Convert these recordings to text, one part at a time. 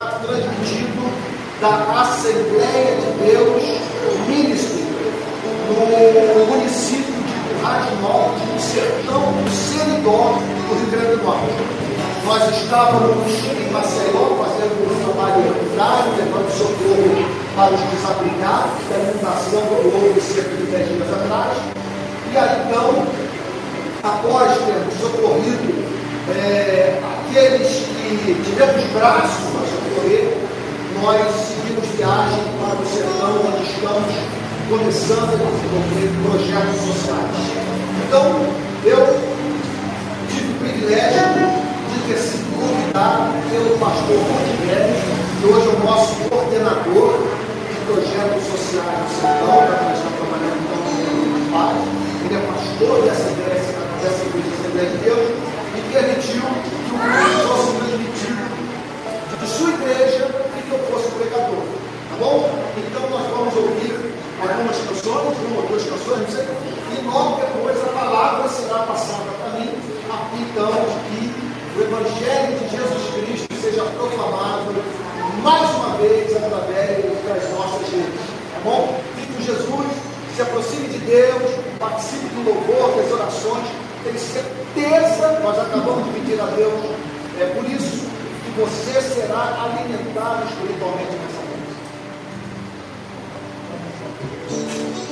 transmitido da Assembleia de Deus Ministry, no município de Currais Norte, no sertão do Seridó, do Rio Grande do Norte. Nós estávamos em Maceió fazendo um trabalho humanitário, levando socorro para os desabrigados da inundação que houve cerca de 10 dias atrás. E aí então, após termos socorrido é, aqueles que tivemos braços nós seguimos viagem para o sertão, onde estamos começando a desenvolver projetos sociais. Então, eu tive o privilégio de ter sido convidado pelo pastor Rodrigues, que hoje é o nosso coordenador de projetos sociais do sertão, nós estamos trabalhando com paz. Ele é pastor dessa igreja, dessa igreja de Deus, e permitiu que o mundo fosse transmitido sua igreja e que eu fosse pregador. Tá bom? Então nós vamos ouvir algumas canções, uma ou duas canções, não sei, e logo depois a palavra será passada para mim, então que o Evangelho de Jesus Cristo seja proclamado mais uma vez através das nossas redes. Tá bom? Fique com Jesus, se aproxime de Deus, participe do louvor, das orações. Tenho certeza, nós acabamos de pedir a Deus, é por isso você será alimentado espiritualmente nessa Porque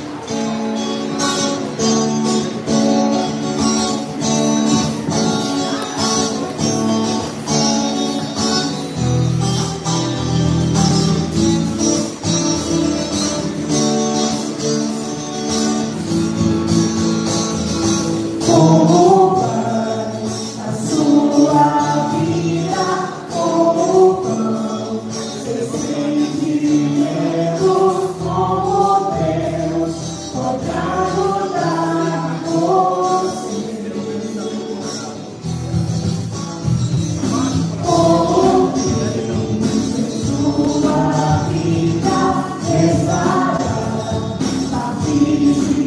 quando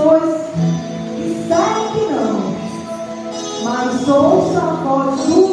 o Senhor diz que não há quem possa impedir.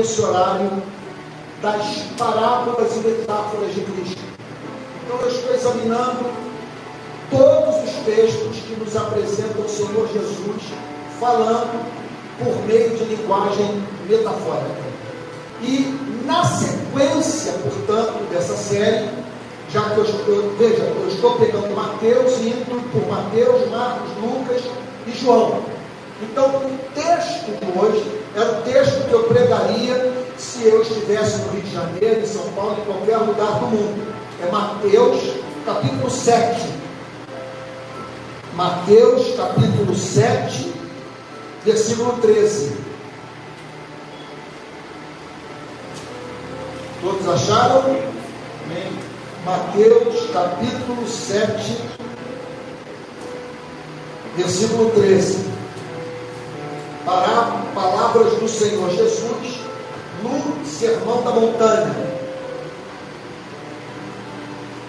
Nesse horário das parábolas e metáforas de Cristo. Então eu estou examinando todos os textos que nos apresentam o Senhor Jesus falando por meio de linguagem metafórica. E na sequência, portanto, dessa série, já que eu estou, veja, eu estou pegando Mateus e indo por Mateus, Marcos, Lucas e João. Então, o texto de hoje é o texto que eu pregaria se eu estivesse no Rio de Janeiro, em São Paulo, em qualquer lugar do mundo. É Mateus, capítulo 7. Mateus, capítulo 7, versículo 13. Todos acharam? Amém. Mateus, capítulo 7, versículo 13. Para palavras do Senhor Jesus no Sermão da Montanha.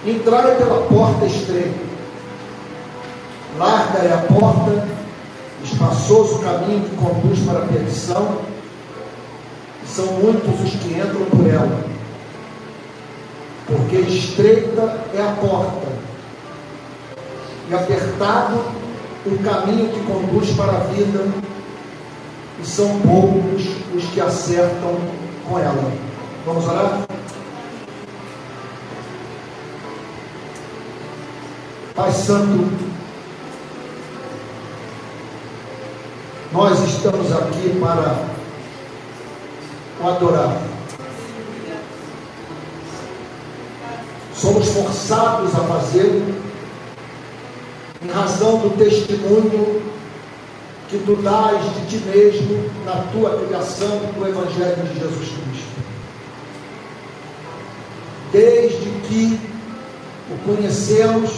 Entrai pela porta estreita. Larga é a porta, espaçoso o caminho que conduz para a perdição, são muitos os que entram por ela. Porque estreita é a porta, e apertado o caminho que conduz para a vida, e são poucos os que acertam com ela. Vamos orar? Pai Santo, nós estamos aqui para o adorar. Somos forçados a fazê-lo em razão do testemunho que tu dás de ti mesmo na tua criação do Evangelho de Jesus Cristo. Desde que o conhecemos,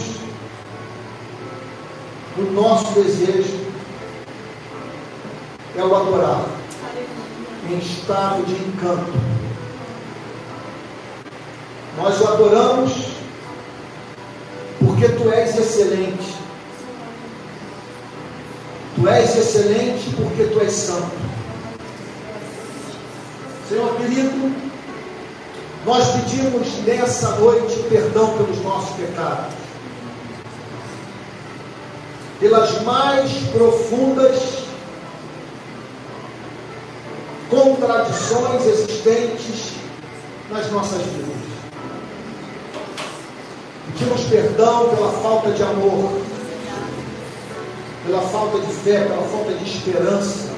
o nosso desejo é o adorar em estado de encanto. Nós o adoramos porque tu és excelente Tu és excelente porque tu és santo. Senhor querido, nós pedimos nessa noite perdão pelos nossos pecados, pelas mais profundas contradições existentes nas nossas vidas. Pedimos perdão pela falta de amor, pela falta de fé, pela falta de esperança.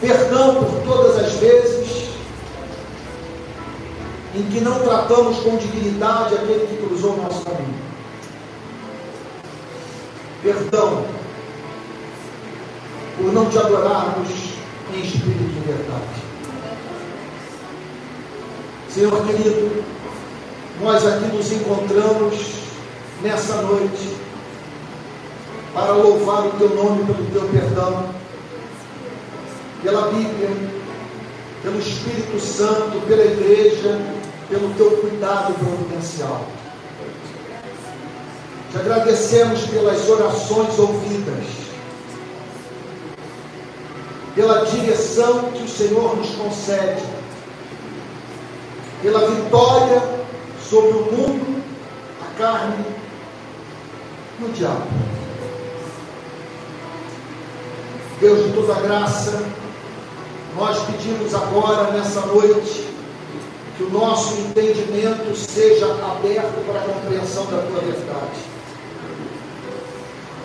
Perdão por todas as vezes em que não tratamos com dignidade aquele que cruzou o nosso caminho. Perdão por não te adorarmos em espírito de verdade. Senhor querido, nós aqui nos encontramos nessa noite para louvar o teu nome pelo teu perdão, pela Bíblia, pelo Espírito Santo, pela igreja, pelo teu cuidado providencial. Te agradecemos pelas orações ouvidas, pela direção que o Senhor nos concede, pela vitória sobre o mundo, a carne e o diabo. Deus de toda graça, nós pedimos agora, nessa noite, que o nosso entendimento seja aberto para a compreensão da tua verdade.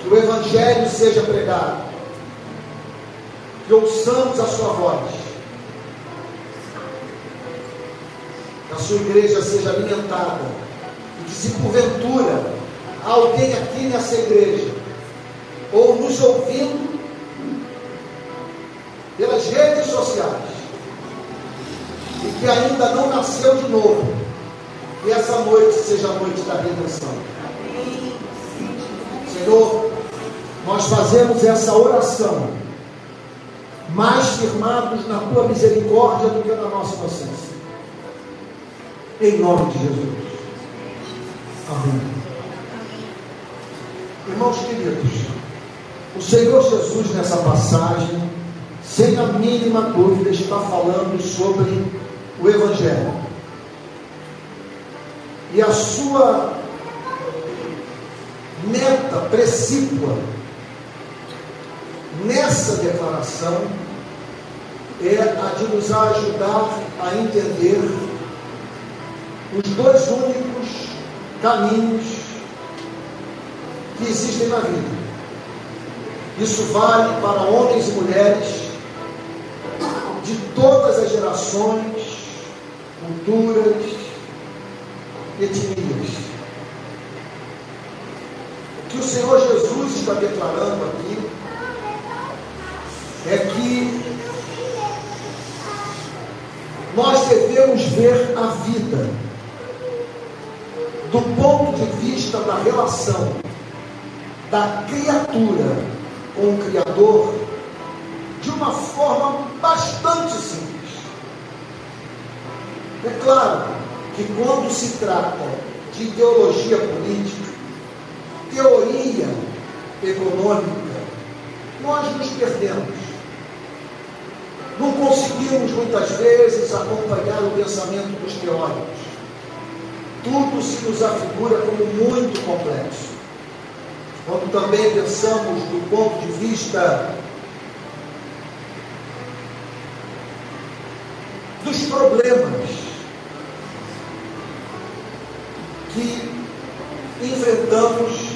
Que o Evangelho seja pregado. Que ouçamos a sua voz. Que a sua igreja seja alimentada. E que se porventura alguém aqui nessa igreja, ou nos ouvindo pelas redes sociais, e que ainda não nasceu de novo, que essa noite seja a noite da redenção. Senhor, nós fazemos essa oração mais firmados na tua misericórdia do que na nossa inocência. Em nome de Jesus. Amém. Irmãos queridos, o Senhor Jesus nessa passagem, sem a mínima dúvida, está falando sobre o Evangelho. E a sua meta precípua nessa declaração é a de nos ajudar a entender os dois únicos caminhos que existem na vida. Isso vale para homens e mulheres todas as gerações, culturas, etnias. O que o Senhor Jesus está declarando aqui é que nós devemos ver a vida do ponto de vista da relação da criatura com o Criador de uma forma bastante simples. É claro que quando se trata de ideologia política, teoria econômica, nós nos perdemos. Não conseguimos muitas vezes acompanhar o pensamento dos teóricos. Tudo se nos afigura como muito complexo. Quando também pensamos do ponto de vista dos problemas que enfrentamos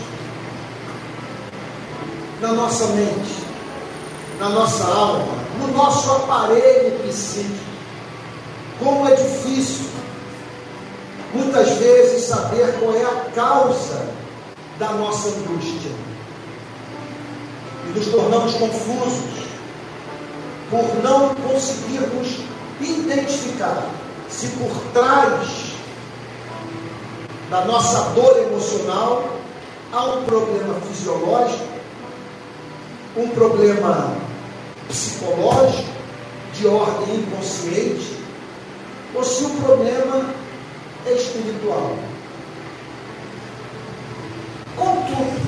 na nossa mente, na nossa alma, no nosso aparelho psíquico. Como é difícil, muitas vezes, saber qual é a causa da nossa angústia. E nos tornamos confusos por não conseguirmos identificar se por trás da nossa dor emocional, há um problema fisiológico, um problema psicológico, de ordem inconsciente, ou se o problema é espiritual. Contudo,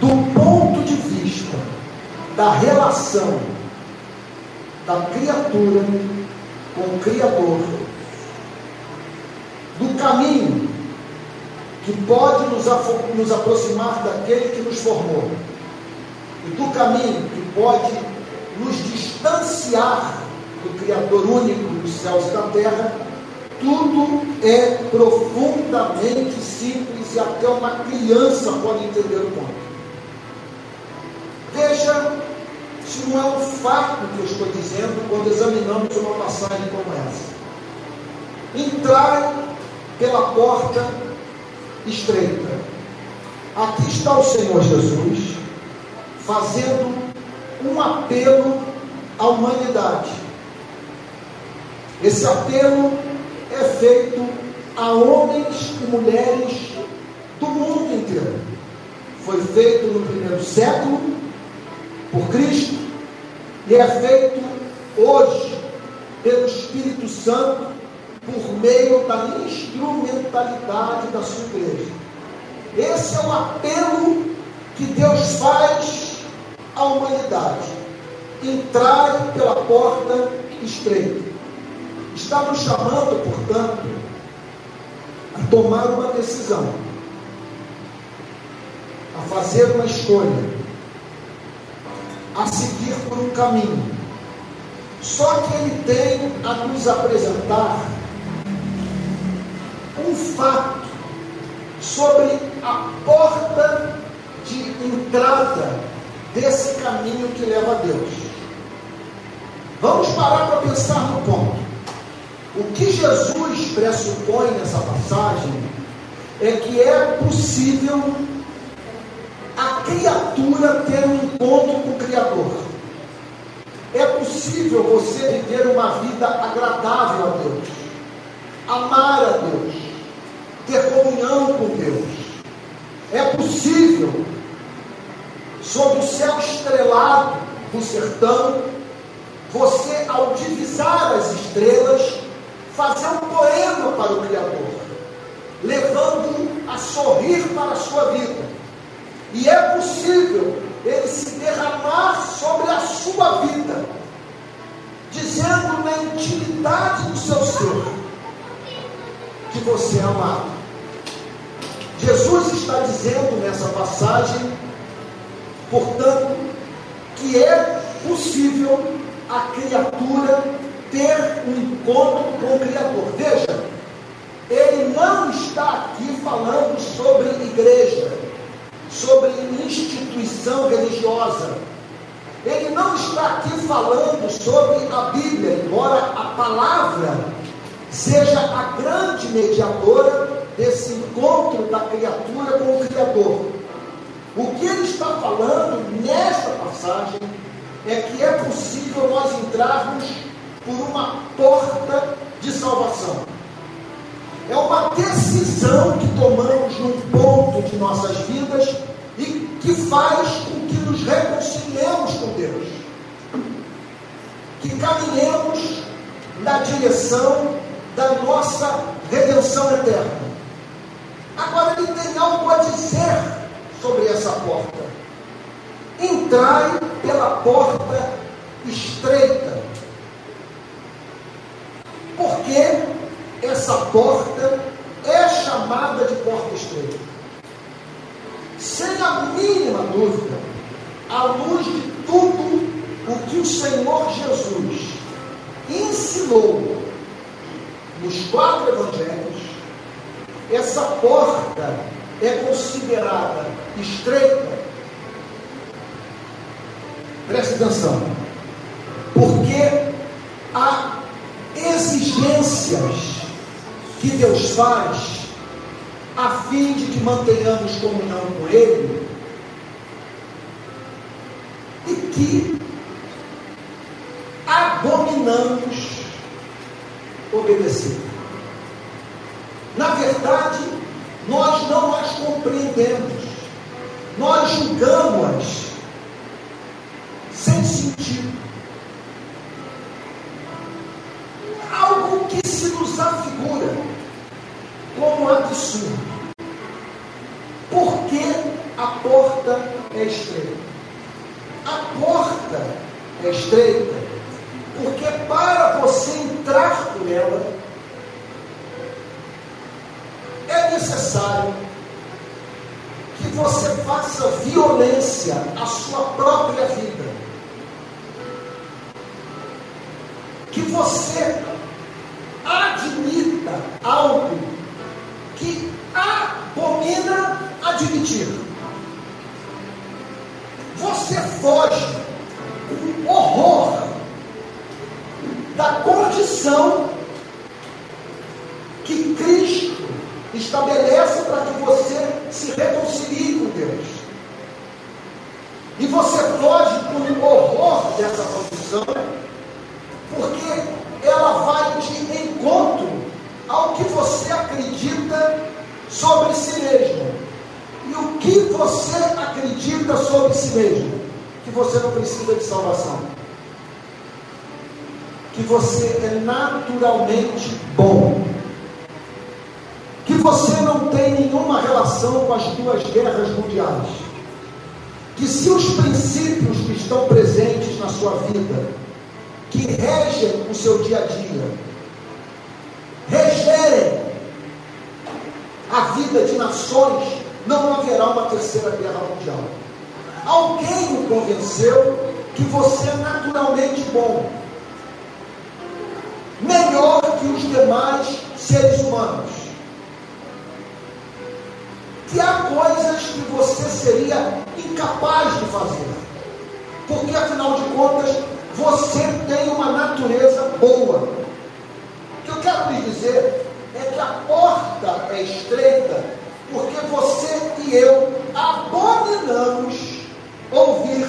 do ponto de vista da relação da criatura com o Criador, do caminho que pode nos, nos aproximar daquele que nos formou, e do caminho que pode nos distanciar do Criador único dos céus e da terra, tudo é profundamente simples e até uma criança pode entender o ponto. Veja se não é um fato que eu estou dizendo quando examinamos uma passagem como essa. Entrai pela porta estreita. Aqui está o Senhor Jesus fazendo um apelo à humanidade. Esse apelo é feito a homens e mulheres do mundo inteiro. Foi feito no primeiro século por Cristo e é feito hoje pelo Espírito Santo por meio da instrumentalidade da sua igreja. Esse é o apelo que Deus faz à humanidade. Entrar pela porta estreita. Está nos chamando, portanto, a tomar uma decisão, a fazer uma escolha, a seguir por um caminho. Só que ele tem a nos apresentar um fato sobre a porta de entrada desse caminho que leva a Deus. Vamos parar para pensar no ponto. O que Jesus pressupõe nessa passagem é que é possível a criatura ter um encontro com o Criador. É possível você viver uma vida agradável a Deus, amar a Deus, ter comunhão com Deus. É possível, sob o céu estrelado do sertão, você, ao divisar as estrelas, fazer um poema para o Criador, levando-o a sorrir para a sua vida. E é possível ele se derramar sobre a sua vida, dizendo na intimidade do seu ser que você é amado. Jesus está dizendo nessa passagem, portanto, que é possível a criatura ter um encontro com o Criador. Veja, ele não está aqui falando sobre igreja, sobre instituição religiosa. Ele não está aqui falando sobre a Bíblia, embora a palavra seja a grande mediadora desse encontro da criatura com o Criador. O que ele está falando nesta passagem é que é possível nós entrarmos por uma porta de salvação. É uma decisão que tomamos num ponto de nossas vidas e que faz com que nos reconciliemos com Deus. Que caminhemos na direção da nossa redenção eterna. Agora ele tem algo a dizer sobre essa porta. Entrai pela porta estreita. Porque essa porta é chamada de porta estreita. Sem a mínima dúvida, à luz de tudo o que o Senhor Jesus ensinou nos quatro evangelhos, essa porta é considerada estreita. Preste atenção, porque há exigências que Deus faz a fim de que mantenhamos comunhão com Ele e que abominamos obedecer. Na verdade, nós não as compreendemos, nós julgamos-as sem sentido. Algo que se nos afigura absurdo. Porque a porta é estreita. A porta é estreita porque para você entrar por ela, é necessário que você faça violência à sua própria vida. Que você que estão presentes na sua vida, que regem o seu dia a dia, regerem a vida de nações, não haverá uma terceira guerra mundial. Alguém o convenceu que você é naturalmente bom, melhor que os demais seres humanos. que há coisas que você seria incapaz de fazer. Porque afinal de contas, você tem uma natureza boa. O que eu quero lhe dizer é que a porta é estreita, porque você e eu abominamos ouvir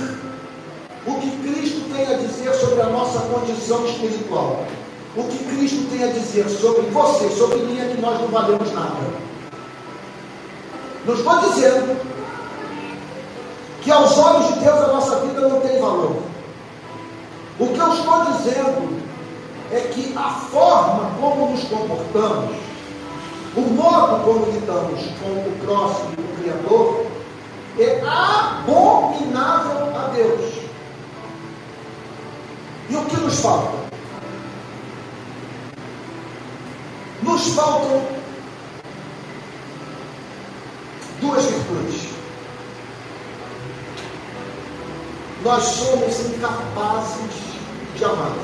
o que Cristo tem a dizer sobre a nossa condição espiritual. O que Cristo tem a dizer sobre você, sobre mim, é que nós não valemos nada. Não estou dizendo que aos olhos de Deus a nossa vida não tem valor. O que eu estou dizendo é que a forma como nos comportamos, o modo como lidamos com o próximo o Criador, é abominável a Deus. E o que nos falta? Nos faltam duas virtudes. Nós somos incapazes de amar.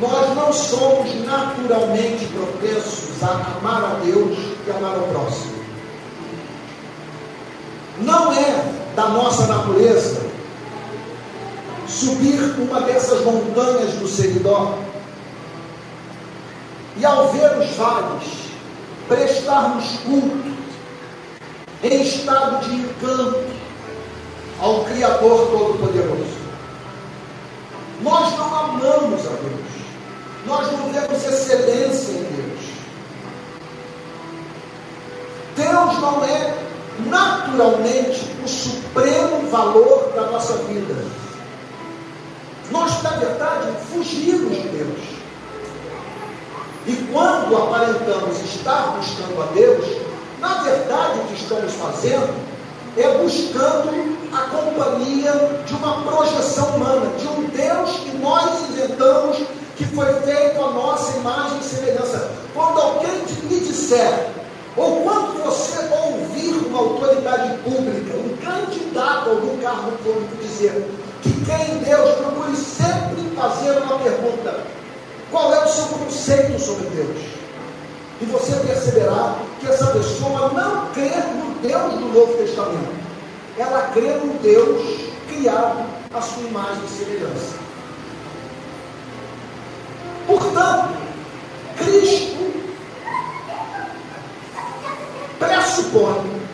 Nós não somos naturalmente propensos a amar a Deus e amar ao próximo. Não é da nossa natureza subir uma dessas montanhas do Seridó e ao ver os vales, prestarmos culto em estado de encanto ao Criador Todo-Poderoso. Nós não amamos a Deus, nós não vemos excelência em Deus. Deus não é naturalmente o supremo valor da nossa vida. Nós, na verdade, fugimos de Deus. E quando aparentamos estar buscando a Deus, na verdade o que estamos fazendo é buscando a companhia de uma projeção humana, de um Deus que nós inventamos, que foi feito a nossa imagem e semelhança. Quando alguém lhe disser, ou quando você ouvir uma autoridade pública, um candidato a algum cargo público dizer que quem Deus, procure sempre fazer uma pergunta: qual é o seu conceito sobre Deus? E você perceberá que essa pessoa não crê no Deus do Novo Testamento. Ela crê no Deus criado à sua imagem e semelhança. Portanto, Cristo pressupõe,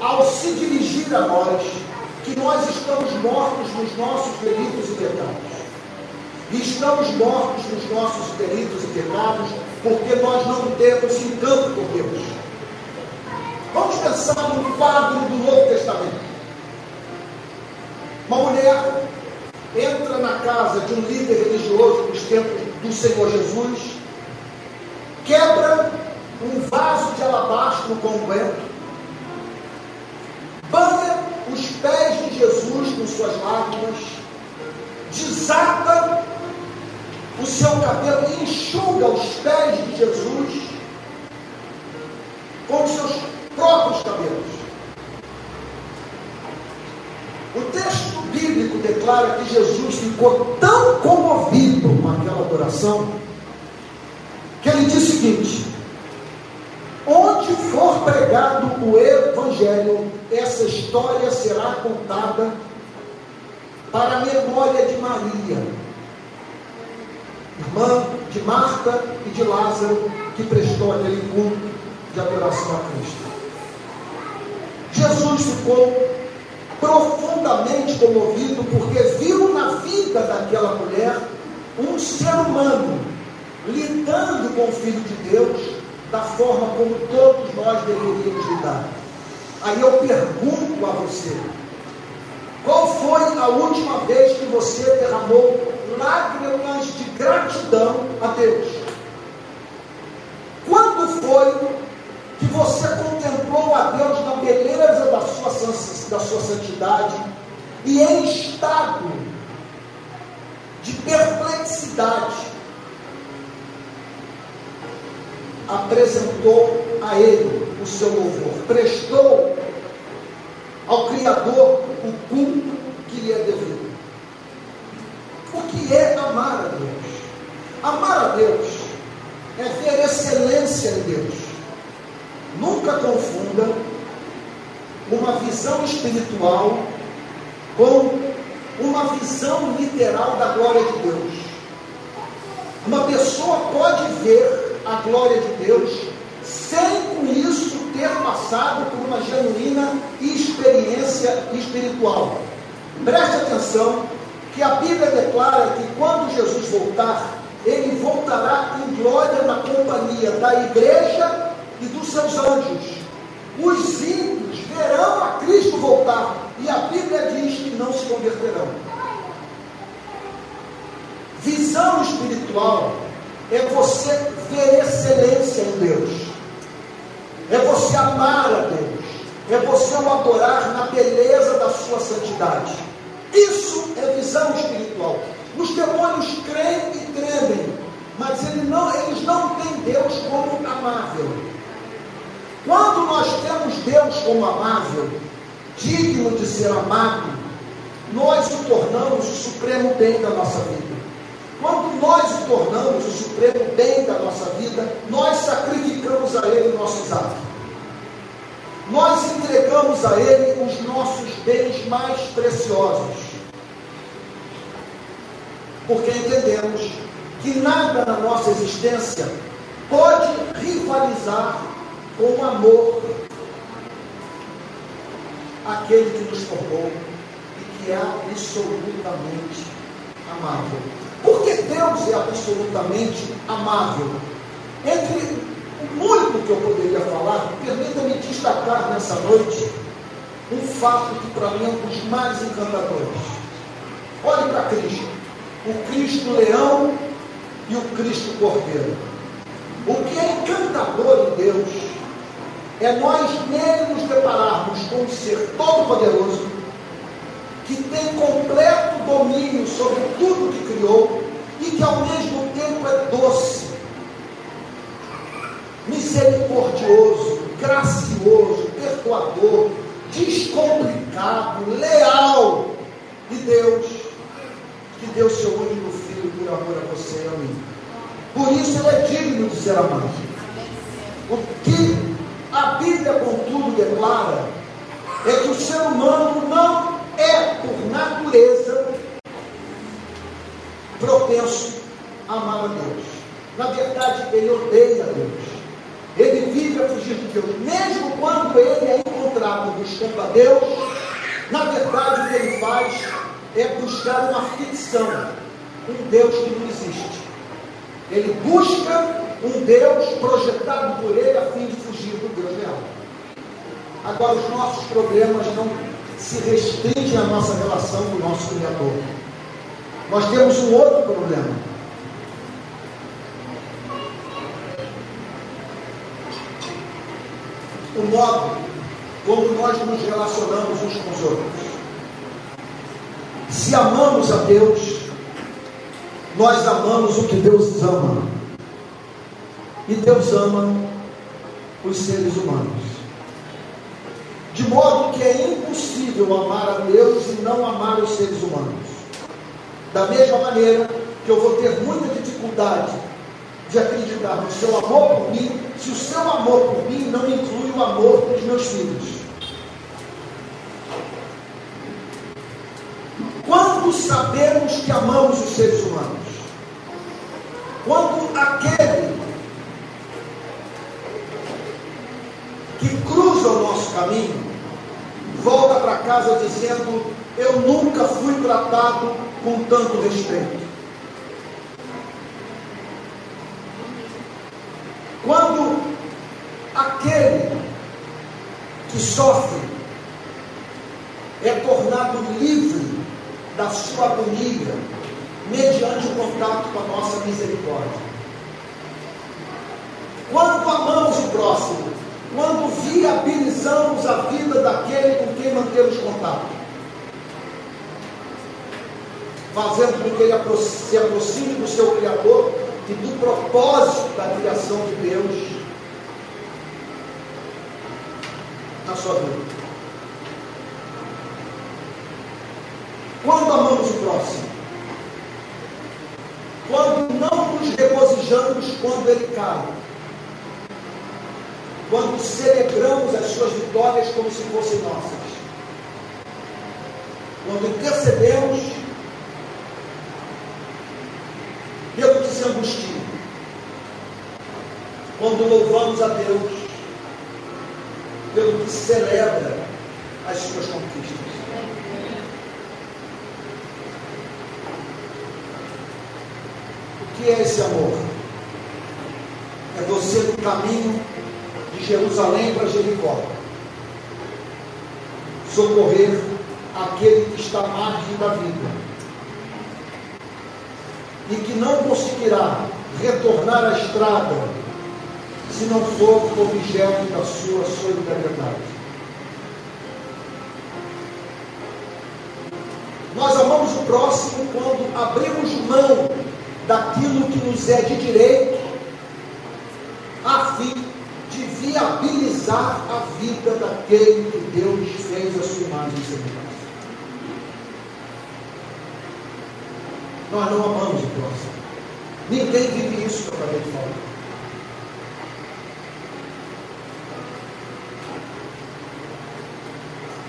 ao se dirigir a nós, que nós estamos mortos nos nossos delitos e pecados. E estamos mortos nos nossos delitos e pecados porque nós não temos encanto por Deus. Vamos pensar no quadro do Novo Testamento. Uma mulher entra na casa de um líder religioso nos tempos do Senhor Jesus, quebra um vaso de alabastro com unguento, banha os pés de Jesus com suas lágrimas, desata o seu cabelo e enxuga os pés de Jesus com os seus próprios cabelos. O texto bíblico declara que Jesus ficou tão comovido com aquela adoração que ele diz o seguinte: onde for pregado o Evangelho, essa história será contada para a memória de Maria, irmã de Marta e de Lázaro, que prestou aquele culto de adoração a Cristo. Jesus ficou profundamente comovido porque viu na vida daquela mulher um ser humano lidando com o Filho de Deus da forma como todos nós deveríamos lidar. Aí eu pergunto a você: qual foi a última vez que você derramou lágrimas de gratidão a Deus? Quando foi que você contemplou a Deus na beleza da sua, da sua santidade e em estado de perplexidade apresentou a Ele o seu louvor, prestou ao Criador o culto que lhe é devido. O que é amar a Deus? Amar a Deus é ver excelência em Deus nunca confunda uma visão espiritual com uma visão literal da glória de Deus. Uma pessoa pode ver a glória de Deus sem com isso ter passado por uma genuína experiência espiritual. Preste atenção que a Bíblia declara que quando Jesus voltar, ele voltará em glória na companhia da igreja e dos seus anjos. Os ímpios verão a Cristo voltar, e a Bíblia diz que não se converterão. Visão espiritual é você ver excelência em Deus, é você amar a Deus, é você o adorar na beleza da sua santidade. Isso é visão espiritual. Os demônios creem e tremem, mas eles não, eles não têm Deus como amável. Quando nós temos Deus como amável, digno de ser amado, nós o tornamos o supremo bem da nossa vida. Quando nós o tornamos o supremo bem da nossa vida, nós sacrificamos a Ele nossos atos. Nós entregamos a Ele os nossos bens mais preciosos porque entendemos que nada na nossa existência pode rivalizar com o amor aquele que nos formou e que é absolutamente amável. Porque Deus é absolutamente amável. Entre muito que eu poderia falar, permita-me destacar nessa noite um fato que para mim é um dos mais encantadores. Olhe para Cristo o Cristo leão e o Cristo cordeiro. O que é encantador em Deus é nós nele nos depararmos com um ser todo-poderoso que tem completo domínio sobre tudo que criou e que ao mesmo tempo é doce, misericordioso, gracioso, perdoador, descomplicado, leal. E Deus que deu seu único filho por amor a você e a mim. Por isso ele é digno de ser amado. O que a Bíblia, contudo, declara é que o ser humano não é, por natureza, propenso a amar a Deus. Na verdade, ele odeia a Deus. Ele vive a fugir de Deus. Mesmo quando ele é encontrado buscando a Deus, na verdade, o que ele faz é buscar uma ficção, um Deus que não existe. Ele busca um Deus projetado por ele a fim de fugir do Deus real. Agora, os nossos problemas não se restringem à nossa relação com o nosso Criador. Nós temos um outro problema. O modo como nós nos relacionamos uns com os outros. Se amamos a Deus, nós amamos o que Deus ama. E Deus ama os seres humanos. De modo que é impossível amar a Deus e não amar os seres humanos. Da mesma maneira que eu vou ter muita dificuldade de acreditar no seu amor por mim, se o seu amor por mim não inclui o amor dos meus filhos. Quando sabemos que amamos os seres humanos? Quando aquele que cruza o nosso caminho volta para casa dizendo: Eu nunca fui tratado com tanto respeito. Quando aquele que sofre é tornado livre da sua agonia, mediante o contato com a nossa misericórdia. Quando amamos o próximo, quando viabilizamos a vida daquele com quem mantemos contato, fazendo com que ele se aproxime do seu Criador e do propósito da criação de Deus na sua vida. Quando amamos o próximo? Quando não nos regozijamos quando ele cai. quando celebramos as suas vitórias como se fossem nossas. Quando intercedemos pelo que se angustia. Quando louvamos a Deus pelo que celebra as suas conquistas. O que é esse amor? É você no caminho de Jerusalém para Jericó. Socorrer aquele que está à margem da vida e que não conseguirá retornar à estrada se não for objeto da sua solidariedade. Nós amamos o próximo quando abrimos mão daquilo que nos é de direito, a fim de viabilizar a vida daquele que Deus fez a sua imagem e semelhança. Nós não amamos o próximo. Ninguém vive isso que eu acabei de falar.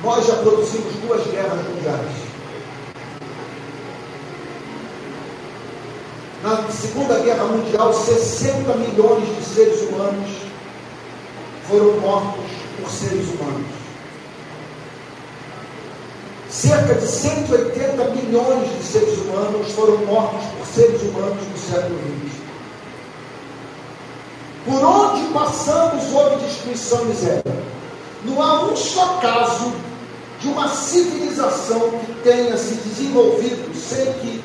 Nós já produzimos duas guerras mundiais. Na Segunda Guerra Mundial, 60 milhões de seres humanos foram mortos por seres humanos. Cerca de 180 milhões de seres humanos foram mortos por seres humanos no século XX. Por onde passamos houve destruição e miséria. Não há um só caso de uma civilização que tenha se desenvolvido sem que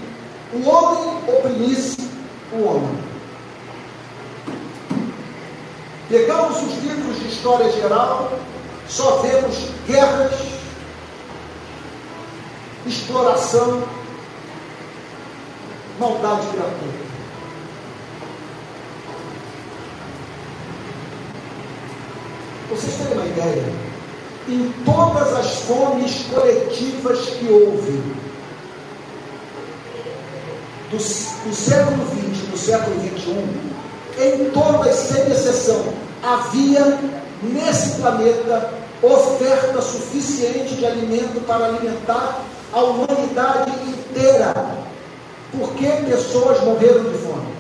o homem oprimisse o homem. Pegamos os livros de história geral, só vemos guerras, exploração, maldade gratuita. Vocês têm uma ideia? Em todas as fomes coletivas que houve, do, do século XX, do século XXI, em todas, sem exceção, havia nesse planeta oferta suficiente de alimento para alimentar a humanidade inteira. Por que pessoas morreram de fome?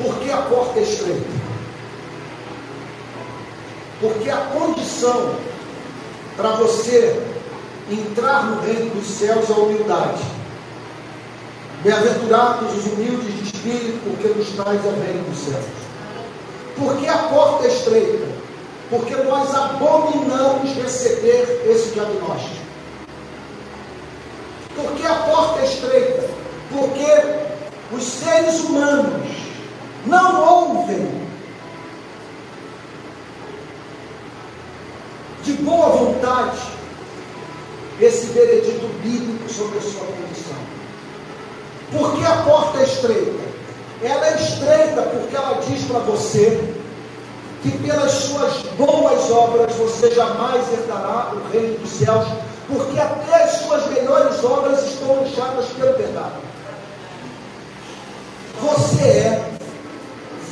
Porque a porta é estreita. Porque a condição para você entrar no reino dos céus a humildade. Bem-aventurados os humildes de espírito, porque nos traz ao reino dos céus. Porque a porta é estreita? Porque nós abominamos receber esse diagnóstico. Porque a porta é estreita? Porque os seres humanos não ouvem de boa vontade esse veredito bíblico sobre a sua condição. Por que a porta é estreita? Ela é estreita porque ela diz para você que pelas suas boas obras você jamais herdará o reino dos céus, porque até as suas melhores obras estão deixadas pelo pecado. Você é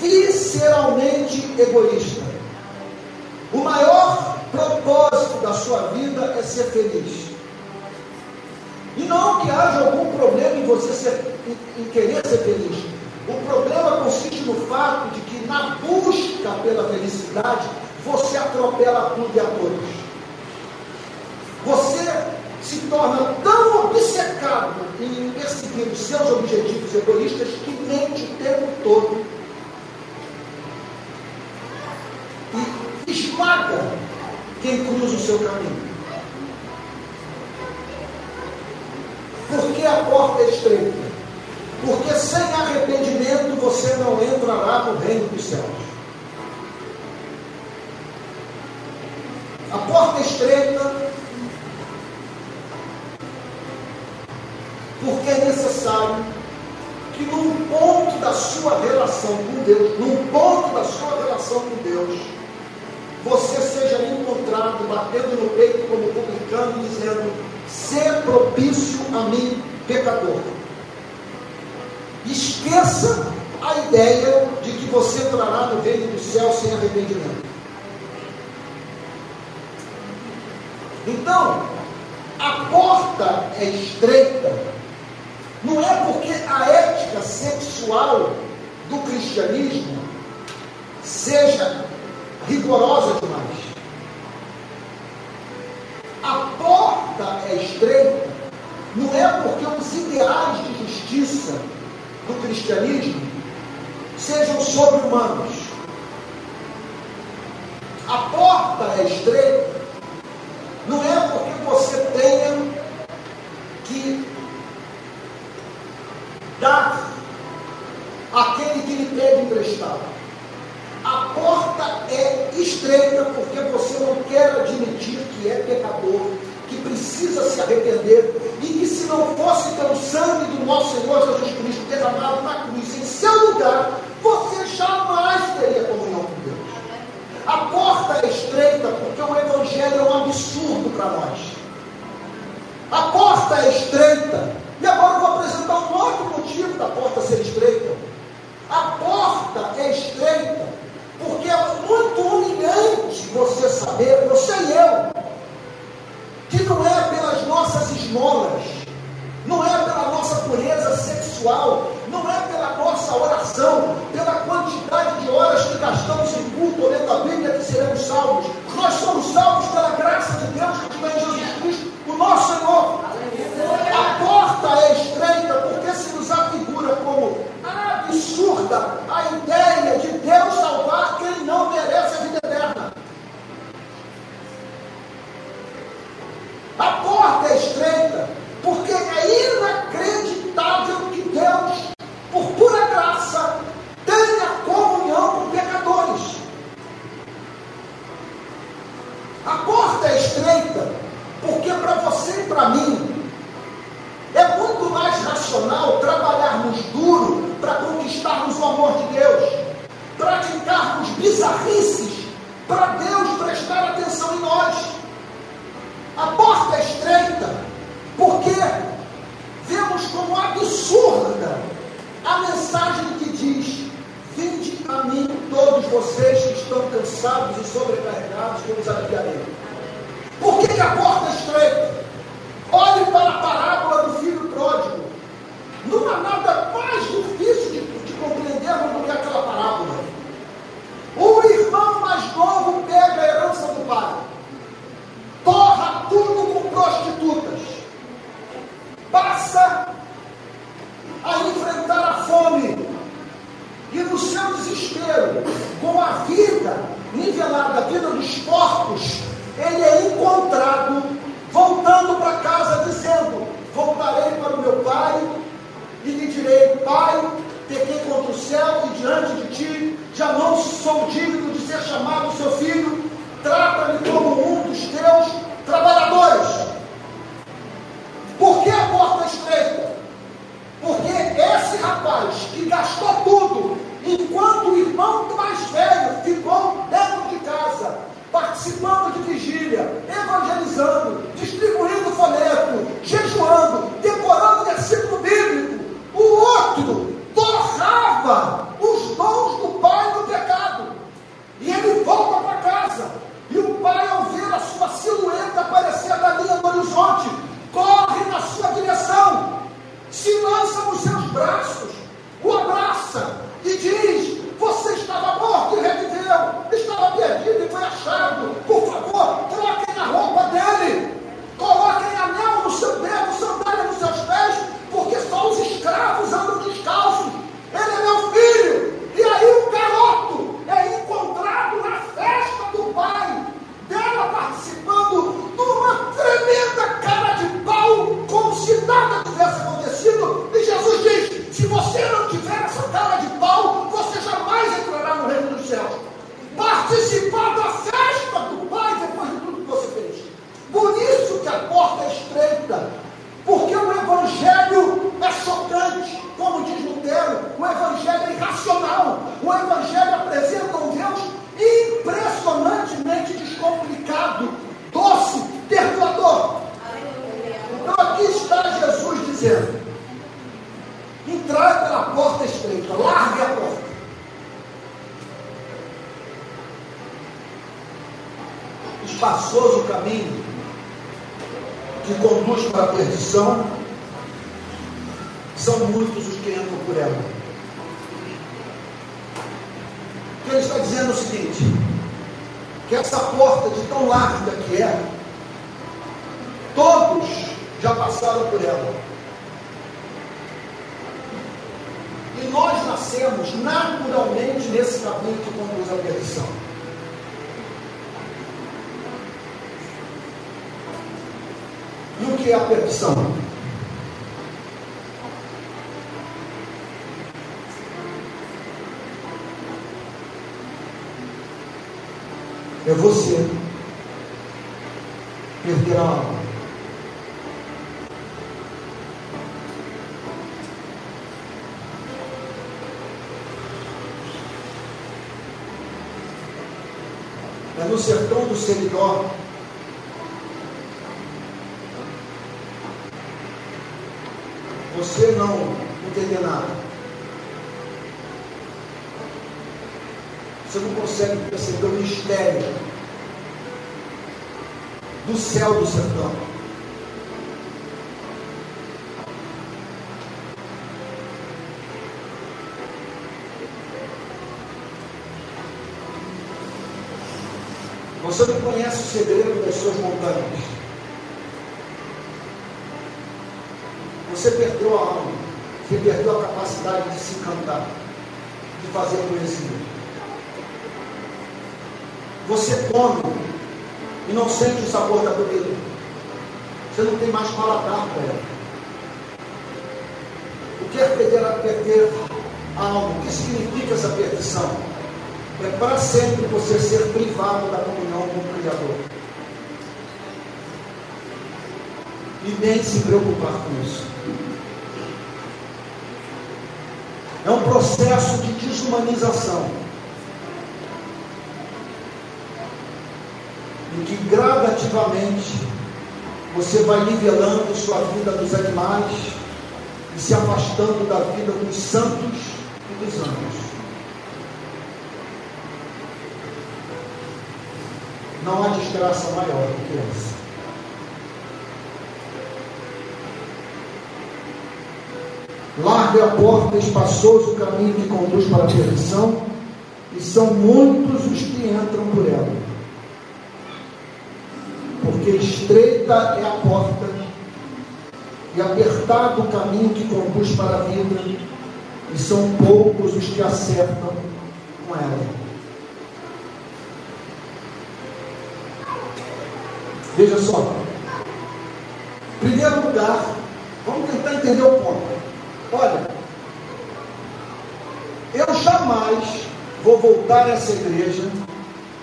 visceralmente egoísta. O maior propósito da sua vida é ser feliz. E não que haja algum problema em você ser, em, em querer ser feliz. O problema consiste no fato de que na busca pela felicidade, você atropela tudo e a todos. Você se torna tão obcecado em perseguir os seus objetivos egoístas que mente o tempo todo. E esmaga quem cruza o seu caminho. Por que a porta é estreita? Porque sem arrependimento você não entrará no reino dos céus. A porta é estreita porque é necessário que num ponto da sua relação com Deus, num ponto da sua relação com Deus, Batendo no peito como publicano, dizendo: Sê propício a mim, pecador. Esqueça a ideia de que você entrará no reino do céu sem arrependimento. Então, a porta é estreita. Não é porque a ética sexual do cristianismo seja rigorosa demais. é estreito, não é porque os ideais de justiça do cristianismo sejam sobre-humanos. A porta é estreita sertão do Seridó você não entender nada. Você não consegue perceber o mistério do céu do sertão. Você não conhece o segredo das suas montanhas. Você perdeu a alma, você perdeu a capacidade de se cantar, de fazer poesia. Você come e não sente o sabor da comida. Você não tem mais paladar para ela. O que é perder, perder a alma? O que significa essa perdição? É para sempre você ser privado da comunhão com o Criador. E nem se preocupar com isso. É um processo de desumanização. Em que gradativamente você vai nivelando sua vida dos animais e se afastando da vida dos santos e dos anjos. Não há desgraça maior do que essa. Larga a porta, espaçoso o caminho que conduz para a perdição, e são muitos os que entram por ela. Porque estreita é a porta, e apertado o caminho que conduz para a vida, e são poucos os que acertam com ela. Veja só. Primeiro lugar, vamos tentar entender o ponto. Olha, eu jamais vou voltar a essa igreja,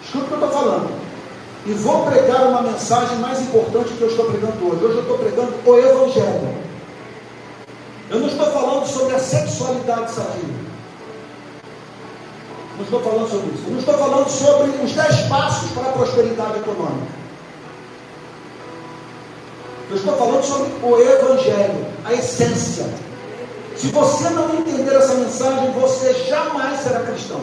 escuta o que eu estou falando, e vou pregar uma mensagem mais importante que eu estou pregando hoje. Hoje eu estou pregando o Evangelho. Eu não estou falando sobre a sexualidade sadia. Não estou falando sobre isso. Eu não estou falando sobre os dez passos para a prosperidade econômica. Eu estou falando sobre o Evangelho, a essência. Se você não entender essa mensagem, você jamais será cristão.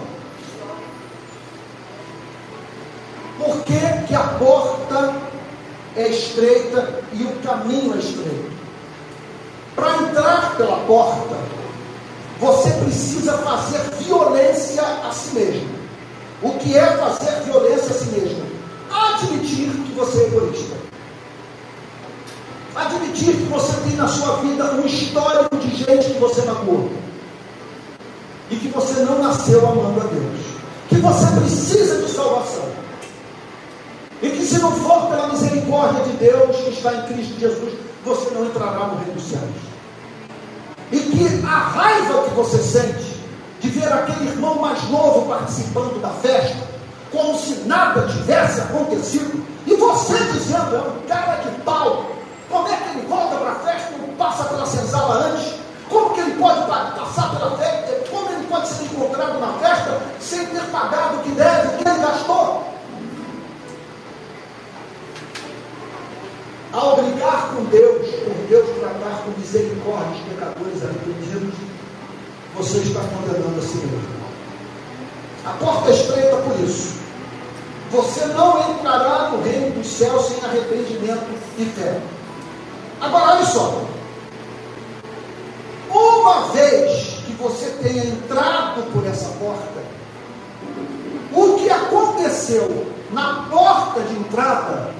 Por que, que a porta é estreita e o caminho é estreito? Para entrar pela porta, você precisa fazer violência a si mesmo. O que é fazer violência a si mesmo? Admitir que você é egoísta. Você tem na sua vida um histórico de gente que você magoou. E que você não nasceu amando a Deus. Que você precisa de salvação. E que se não for pela misericórdia de Deus que está em Cristo Jesus, você não entrará no reino dos céus. E que a raiva que você sente de ver aquele irmão mais novo participando da festa, como se nada tivesse acontecido, e você dizendo, é um cara de pau, como é que ele volta para a festa não passa pela senzala antes? Como que ele pode passar pela festa? Como ele pode ser encontrado na festa sem ter pagado o que deve, o que ele gastou? Ao brigar com Deus, por Deus tratar com misericórdia os pecadores arrependidos, você está condenando a si mesmo. A porta é estreita por isso. Você não entrará no reino arrependimento e fé. Agora, olha só. Uma vez que você tenha entrado por essa porta, o que aconteceu na porta de entrada,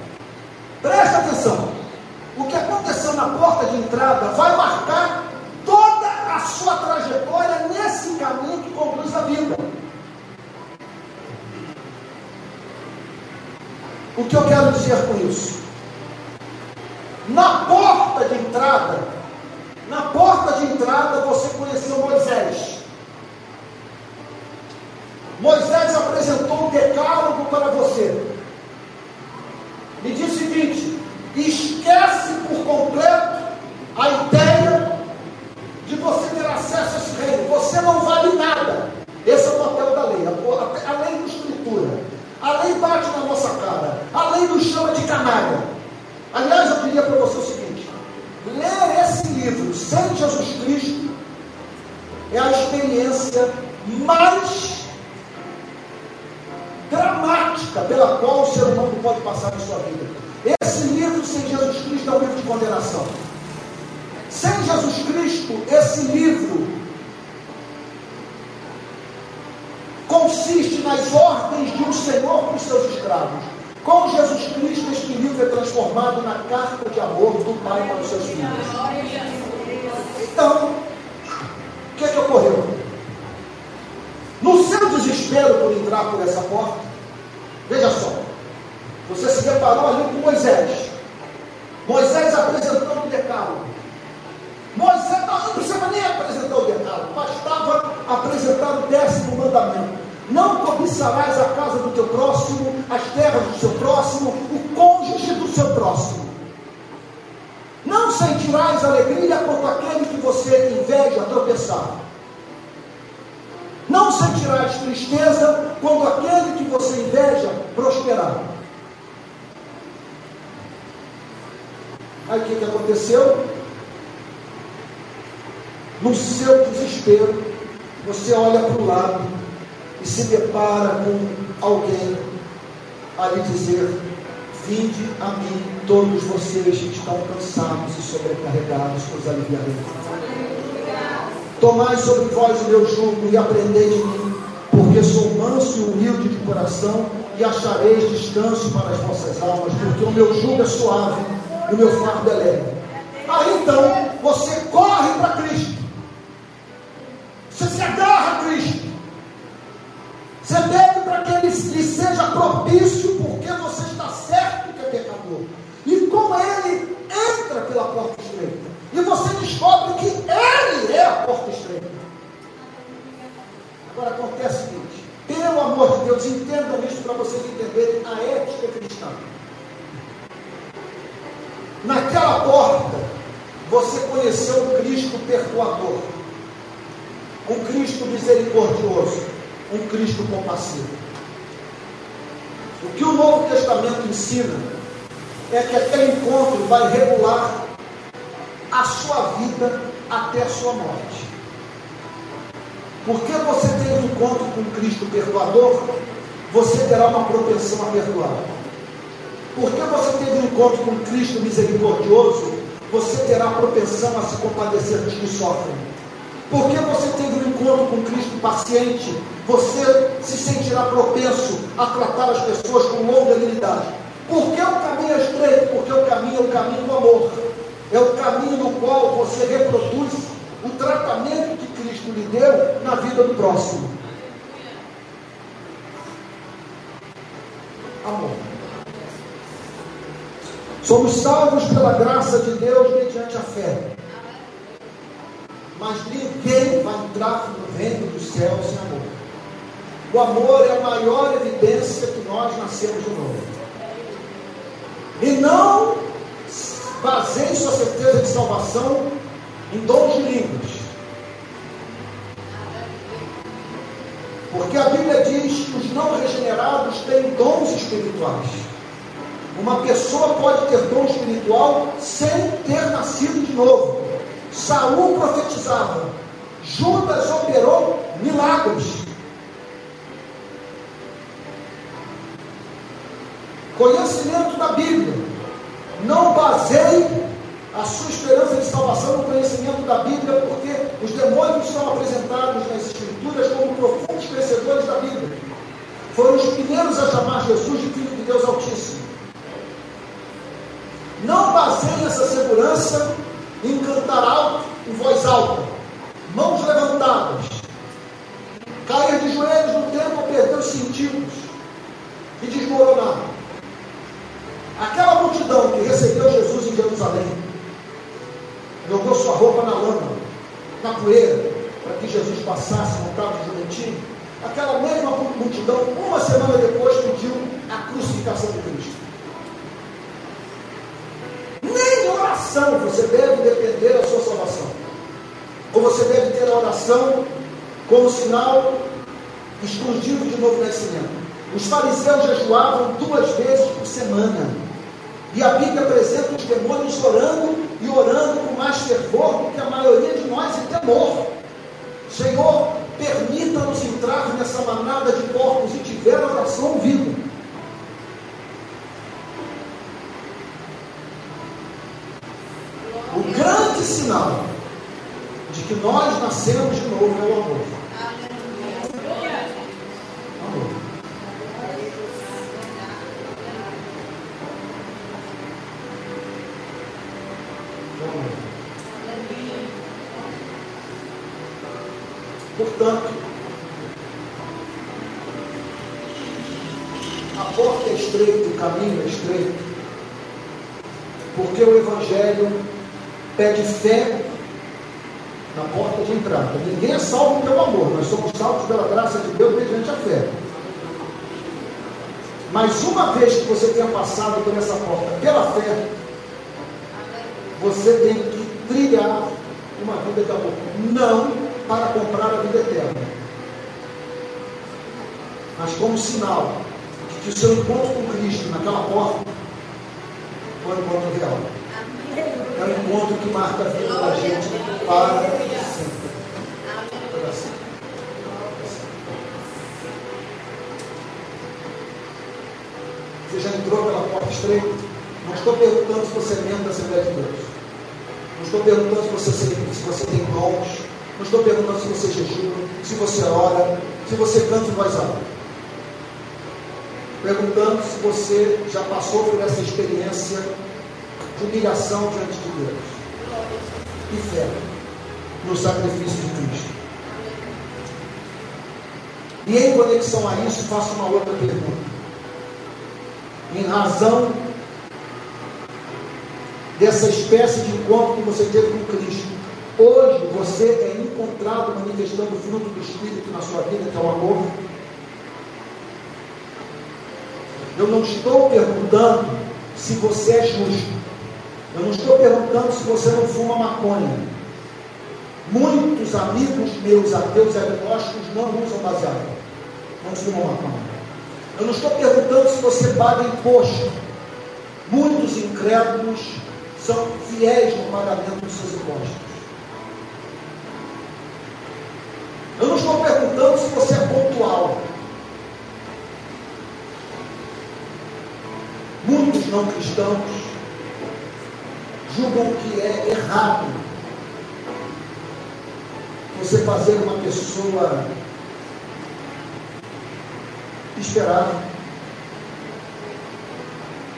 presta atenção, o que aconteceu na porta de entrada vai marcar toda a sua trajetória nesse caminho que conduz a vida. O que eu quero dizer com isso? Na porta de entrada, na porta de entrada você conheceu Moisés. Moisés apresentou o decálogo para você. E disse o seguinte: esquece por completo a ideia de você ter acesso a esse reino. Você não vale nada. Esse é o papel da lei. A lei nos estrutura. A lei bate na nossa cara. A lei nos chama de canalha. Aliás, eu queria para você o seguinte: ler esse livro sem Jesus Cristo é a experiência mais dramática pela qual o ser humano pode passar na sua vida. Esse livro sem Jesus Cristo é um livro de condenação. Sem Jesus Cristo, esse livro consiste nas ordens de um Senhor para os seus escravos. Com Jesus Cristo, transformado na carta de amor do Pai para os seus filhos. Então, o que, é que ocorreu? No seu desespero por entrar por essa porta, veja só, você se deparou ali com Moisés. Moisés apresentou o decálogo. Moisés não, não precisava nem apresentar o decálogo, bastava apresentar o décimo mandamento. Não cobiçarás a casa do teu próximo, as terras do seu próximo, o cônjuge do seu próximo. Não sentirás alegria quando aquele que você inveja tropeçar. Não sentirás tristeza quando aquele que você inveja prosperar. Aí o que, que aconteceu? No seu desespero, você olha para o lado e se depara com alguém a lhe dizer: Vinde a mim, todos vocês que estão cansados e sobrecarregados, os aliviarei. Tomai sobre vós o meu jugo e aprendei de mim, porque sou manso e humilde de coração, e achareis descanso para as vossas almas, porque o meu jugo é suave e o meu fardo é leve. Aí então, você corre para Cristo, você se agarra a Cristo, você pede para que Ele lhe seja propício, porque você está certo que é pecador, e com Ele entra pela porta estreita. E você descobre que Ele é a porta estreita. Agora acontece o seguinte: pelo amor de Deus, entendam isso para vocês entenderem a ética cristã. Naquela porta, você conheceu um Cristo perdoador, um Cristo misericordioso, um Cristo compassivo. O que o Novo Testamento ensina é que aquele encontro vai regular a sua vida até a sua morte. Porque você tem um encontro com Cristo perdoador, você terá uma propensão a perdoar. Porque você teve um encontro com Cristo misericordioso, você terá propensão a se compadecer dos que sofrem. Porque você teve um encontro com Cristo paciente, você se sentirá propenso a tratar as pessoas com longanimidade. Porque o caminho é estreito? Porque o caminho é o caminho do amor. É o caminho no qual você reproduz o tratamento que Cristo lhe deu na vida do próximo. Amor. Somos salvos pela graça de Deus mediante a fé. Mas ninguém vai entrar no reino dos céus sem amor. O amor é a maior evidência que nós nascemos de novo. E não Baseie sua certeza de salvação em dons de línguas. Porque a Bíblia diz que os não regenerados têm dons espirituais. Uma pessoa pode ter dom espiritual sem ter nascido de novo. Saul profetizava. Judas operou milagres. Conhecimento da Bíblia Não baseie a sua esperança de salvação no conhecimento da Bíblia, porque os demônios são apresentados nas Escrituras como profundos conhecedores da Bíblia. Foram os primeiros a chamar Jesus de Filho de Deus Altíssimo. Não baseie essa segurança em cantar alto, em voz alta, mãos levantadas, cair de joelhos no templo, perder os sentidos e desmoronar. Aquela multidão que recebeu Jesus em Jerusalém jogou sua roupa na lama, na poeira, para que Jesus passasse montado de jumentinho. Aquela mesma multidão, uma semana depois, pediu a crucificação de Cristo. Nem oração você deve depender da sua salvação. Ou você deve ter a oração como sinal exclusivo de novo nascimento. Os fariseus jejuavam duas vezes por semana. E a Bíblia apresenta os demônios orando e orando com mais fervor do que a maioria de nós e temor. Senhor, permita-nos entrar nessa manada de porcos e tiver a oração ouvida. O grande sinal de que nós nascemos de novo é o amor. Portanto, a porta é estreita, o caminho é estreito, porque o Evangelho pede fé na porta de entrada. Ninguém é salvo pelo amor, nós somos salvos pela graça de Deus mediante a fé. Mas uma vez que você tenha passado por essa porta pela fé, você tem que trilhar uma vida de amor. Não para comprar a vida eterna. Mas como sinal de que o seu encontro com Cristo naquela porta foi um encontro real. É um encontro que marca a vida da gente para sempre. Você já entrou pela porta estreita? Não estou perguntando se você é membro da Assembleia de Deus. Não estou perguntando se você, se você tem dons. Não estou perguntando se você jejua, se você ora, se você canta em voz alta. Perguntando se você já passou por essa experiência humilhação diante de Deus. E fé no sacrifício de Cristo. E em conexão a isso, faço uma outra pergunta. Em razão dessa espécie de encontro que você teve com Cristo, hoje você é encontrado manifestando o fruto do Espírito na sua vida, que é o amor? Eu não estou perguntando se você é justo. Eu não estou perguntando se você não fuma maconha. Muitos amigos meus, ateus agnósticos, não usam baseado. Não fumam maconha. Eu não estou perguntando se você paga imposto. Muitos incrédulos são fiéis no pagamento dos seus impostos. Eu não estou perguntando se você é pontual. Muitos não cristãos julgam que é errado você fazer uma pessoa esperar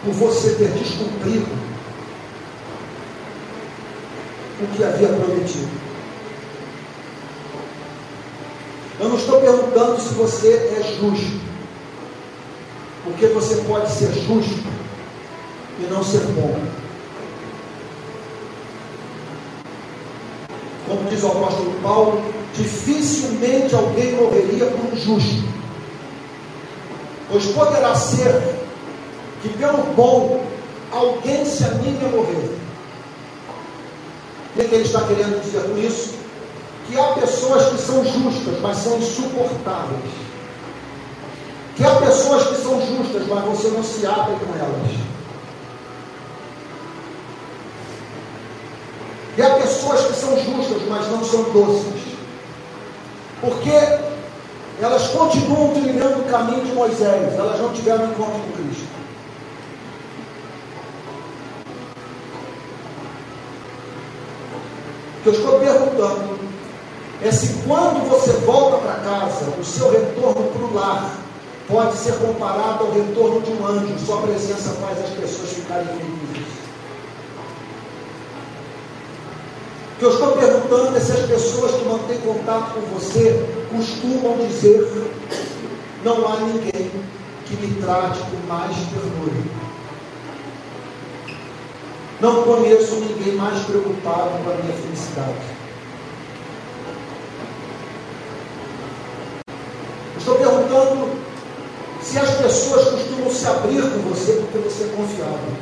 por você ter descumprido o que havia prometido. Eu não estou perguntando se você é justo, porque você pode ser justo e não ser bom. Como diz o apóstolo Paulo, dificilmente alguém morreria por um justo, pois poderá ser que pelo bom alguém se anime a morrer. O que ele está querendo dizer com isso? que há pessoas que são justas, mas são insuportáveis. Que há pessoas que são justas, mas você não se abre com elas. mas não são doces. Porque elas continuam trilhando o caminho de Moisés, elas não tiveram encontro com Cristo. O que eu estou perguntando é se quando você volta para casa, o seu retorno para o lar pode ser comparado ao retorno de um anjo, sua presença faz as pessoas ficarem felizes. O que eu estou perguntando é se as pessoas que mantêm contato com você costumam dizer: não há ninguém que me trate com mais ternura. Não conheço ninguém mais preocupado com a minha felicidade. Estou perguntando se as pessoas costumam se abrir com você porque você é confiável.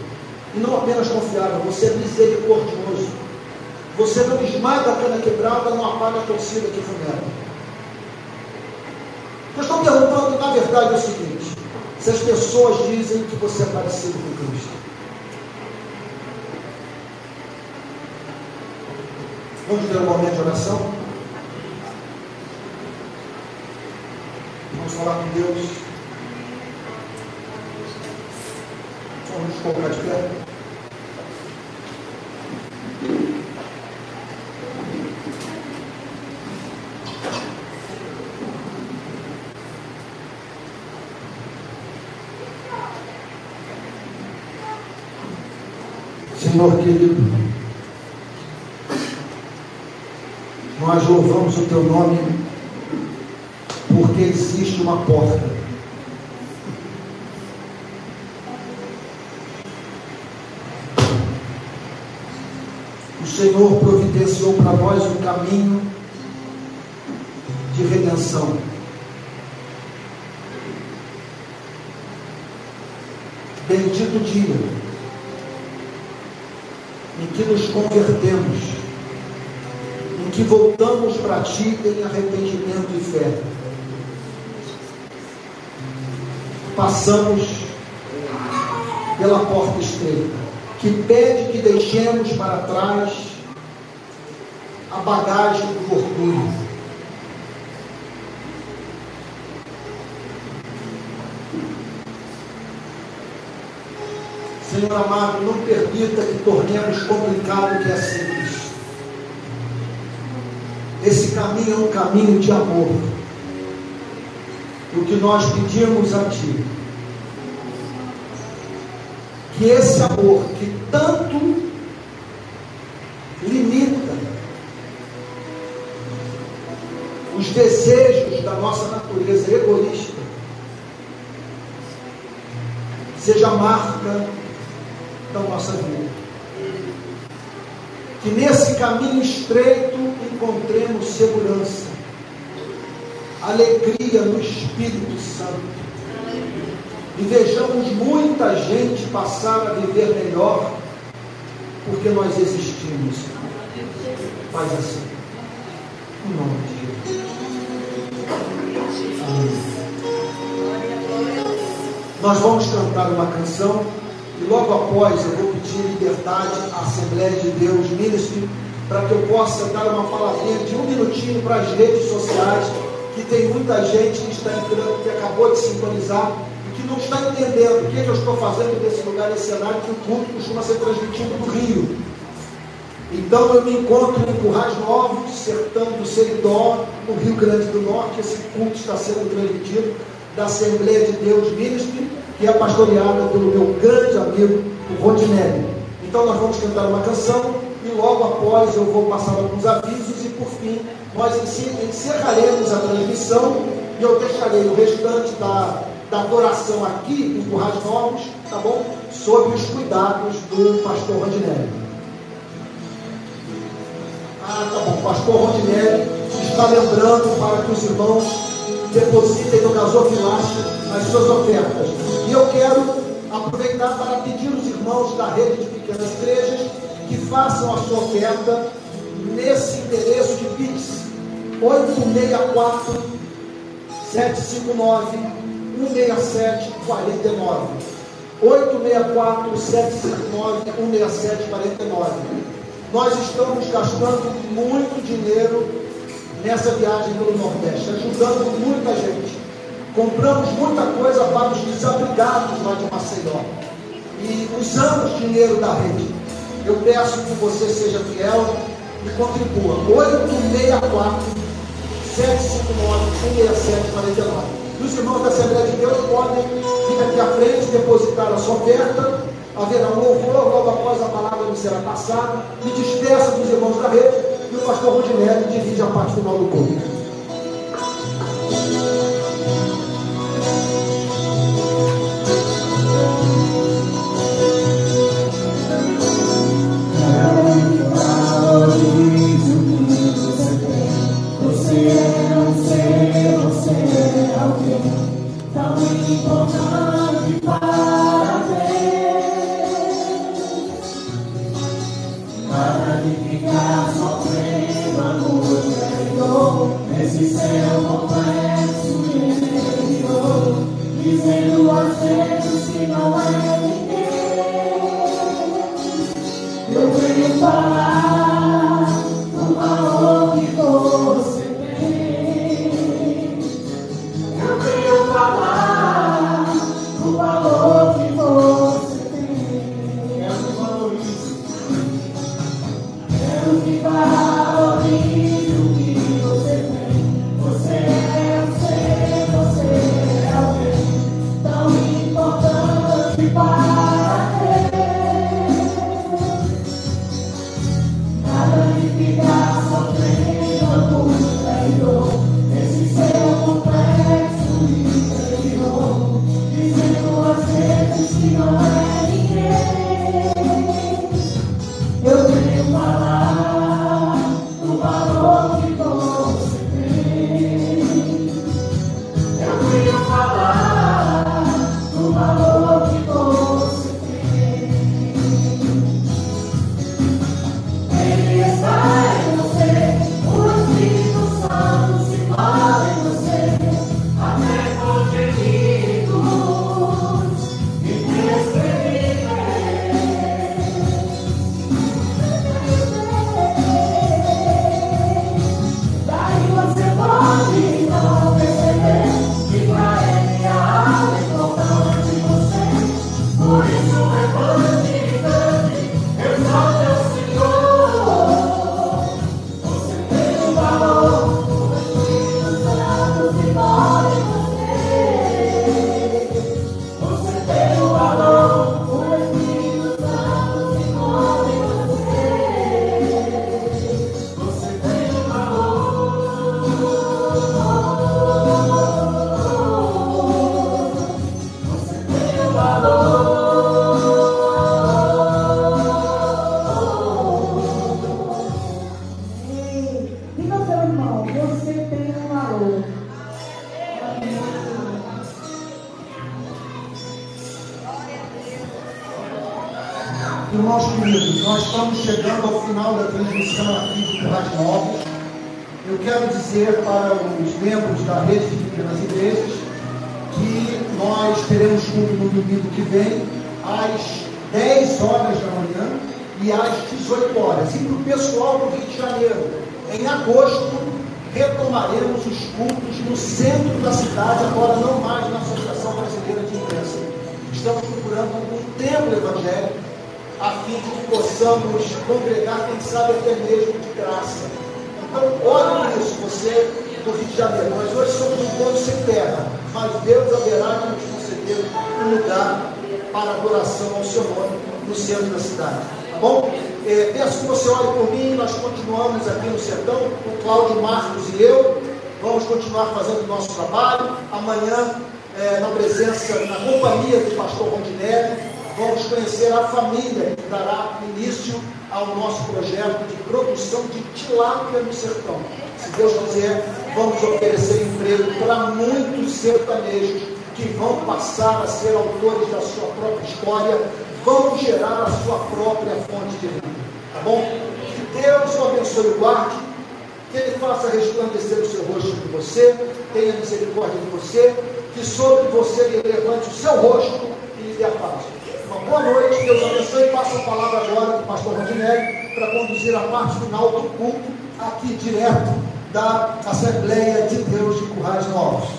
E não apenas confiável, você é misericordioso. Você não esmaga a cana quebrada, não apaga a torcida que funera. Eu estou perguntando, na verdade, é o seguinte: se as pessoas dizem que você é parecido com Cristo. Vamos ter um momento de oração? Vamos falar com Deus. Vamos colocar de pé. Senhor querido, nós louvamos o teu nome porque existe uma porta. O Senhor providenciou para nós um caminho de redenção. Bendito dia que nos convertemos, em que voltamos para Ti em arrependimento e fé. passamos pela porta estreita, que pede que deixemos para trás a bagagem do orgulho. Senhor amado, não permita que tornemos complicado o que é simples. Esse caminho é um caminho de amor o que nós pedimos a Ti. Que esse amor que tanto limita os desejos da nossa natureza egoísta, seja marca da nossa vida. Que nesse caminho estreito encontremos segurança alegria no Espírito Santo. E vejamos muita gente passar a viver melhor porque nós existimos. Faz assim. Em nome de Jesus. Amém. Nós vamos cantar uma canção e logo após eu vou pedir liberdade à Assembleia de Deus Ministry para que eu possa dar uma palavrinha de um minutinho para as redes sociais que tem muita gente que está entrando, que acabou de sintonizar e que não está entendendo o que, é eu estou fazendo nesse lugar, nesse cenário, que o culto costuma ser transmitido do Rio. Então eu me encontro em Currais Novos, sertão do Seridó, no Rio Grande do Norte. Esse culto está sendo transmitido da Assembleia de Deus Ministry, que é pastoreada pelo meu grande amigo, o Rondinelli. Então nós vamos cantar uma canção e logo após eu vou passar alguns avisos e por fim nós encerraremos a transmissão e eu deixarei o restante da, da adoração aqui em Currais Novos, tá bom? Sob os cuidados do pastor Rondinelli. Ah, tá bom. O pastor Rondinelli está lembrando para que os irmãos depositem no gasofilácio as suas ofertas. E eu quero aproveitar para pedir os irmãos da rede de pequenas igrejas que façam a sua oferta nesse endereço de Pix 864 759 167 49. 864 759 167 49. Nós estamos gastando muito dinheiro nessa viagem pelo Nordeste, ajudando muita gente. Compramos muita coisa para os desabrigados lá de Maceió. E usamos dinheiro da rede. Eu peço que você seja fiel e contribua. 864 759 167 49. E os irmãos da Assembleia de Deus podem vir aqui à frente, depositar a sua oferta. Haverá um louvor, logo após a palavra me será passada. Me despeça dos irmãos da rede pastor Rodinelli divide a parte final do culto. Passar a ser autores da sua própria história, vão gerar a sua própria fonte de vida. Tá bom? Que Deus o abençoe e guarde, que Ele faça resplandecer o seu rosto de você, tenha misericórdia de você, que sobre você Ele levante o seu rosto e lhe dê a paz. Uma boa noite, Deus abençoe e passa a palavra agora do pastor Rodinelli para conduzir a parte final do culto aqui direto da Assembleia de Deus de Currais Novos.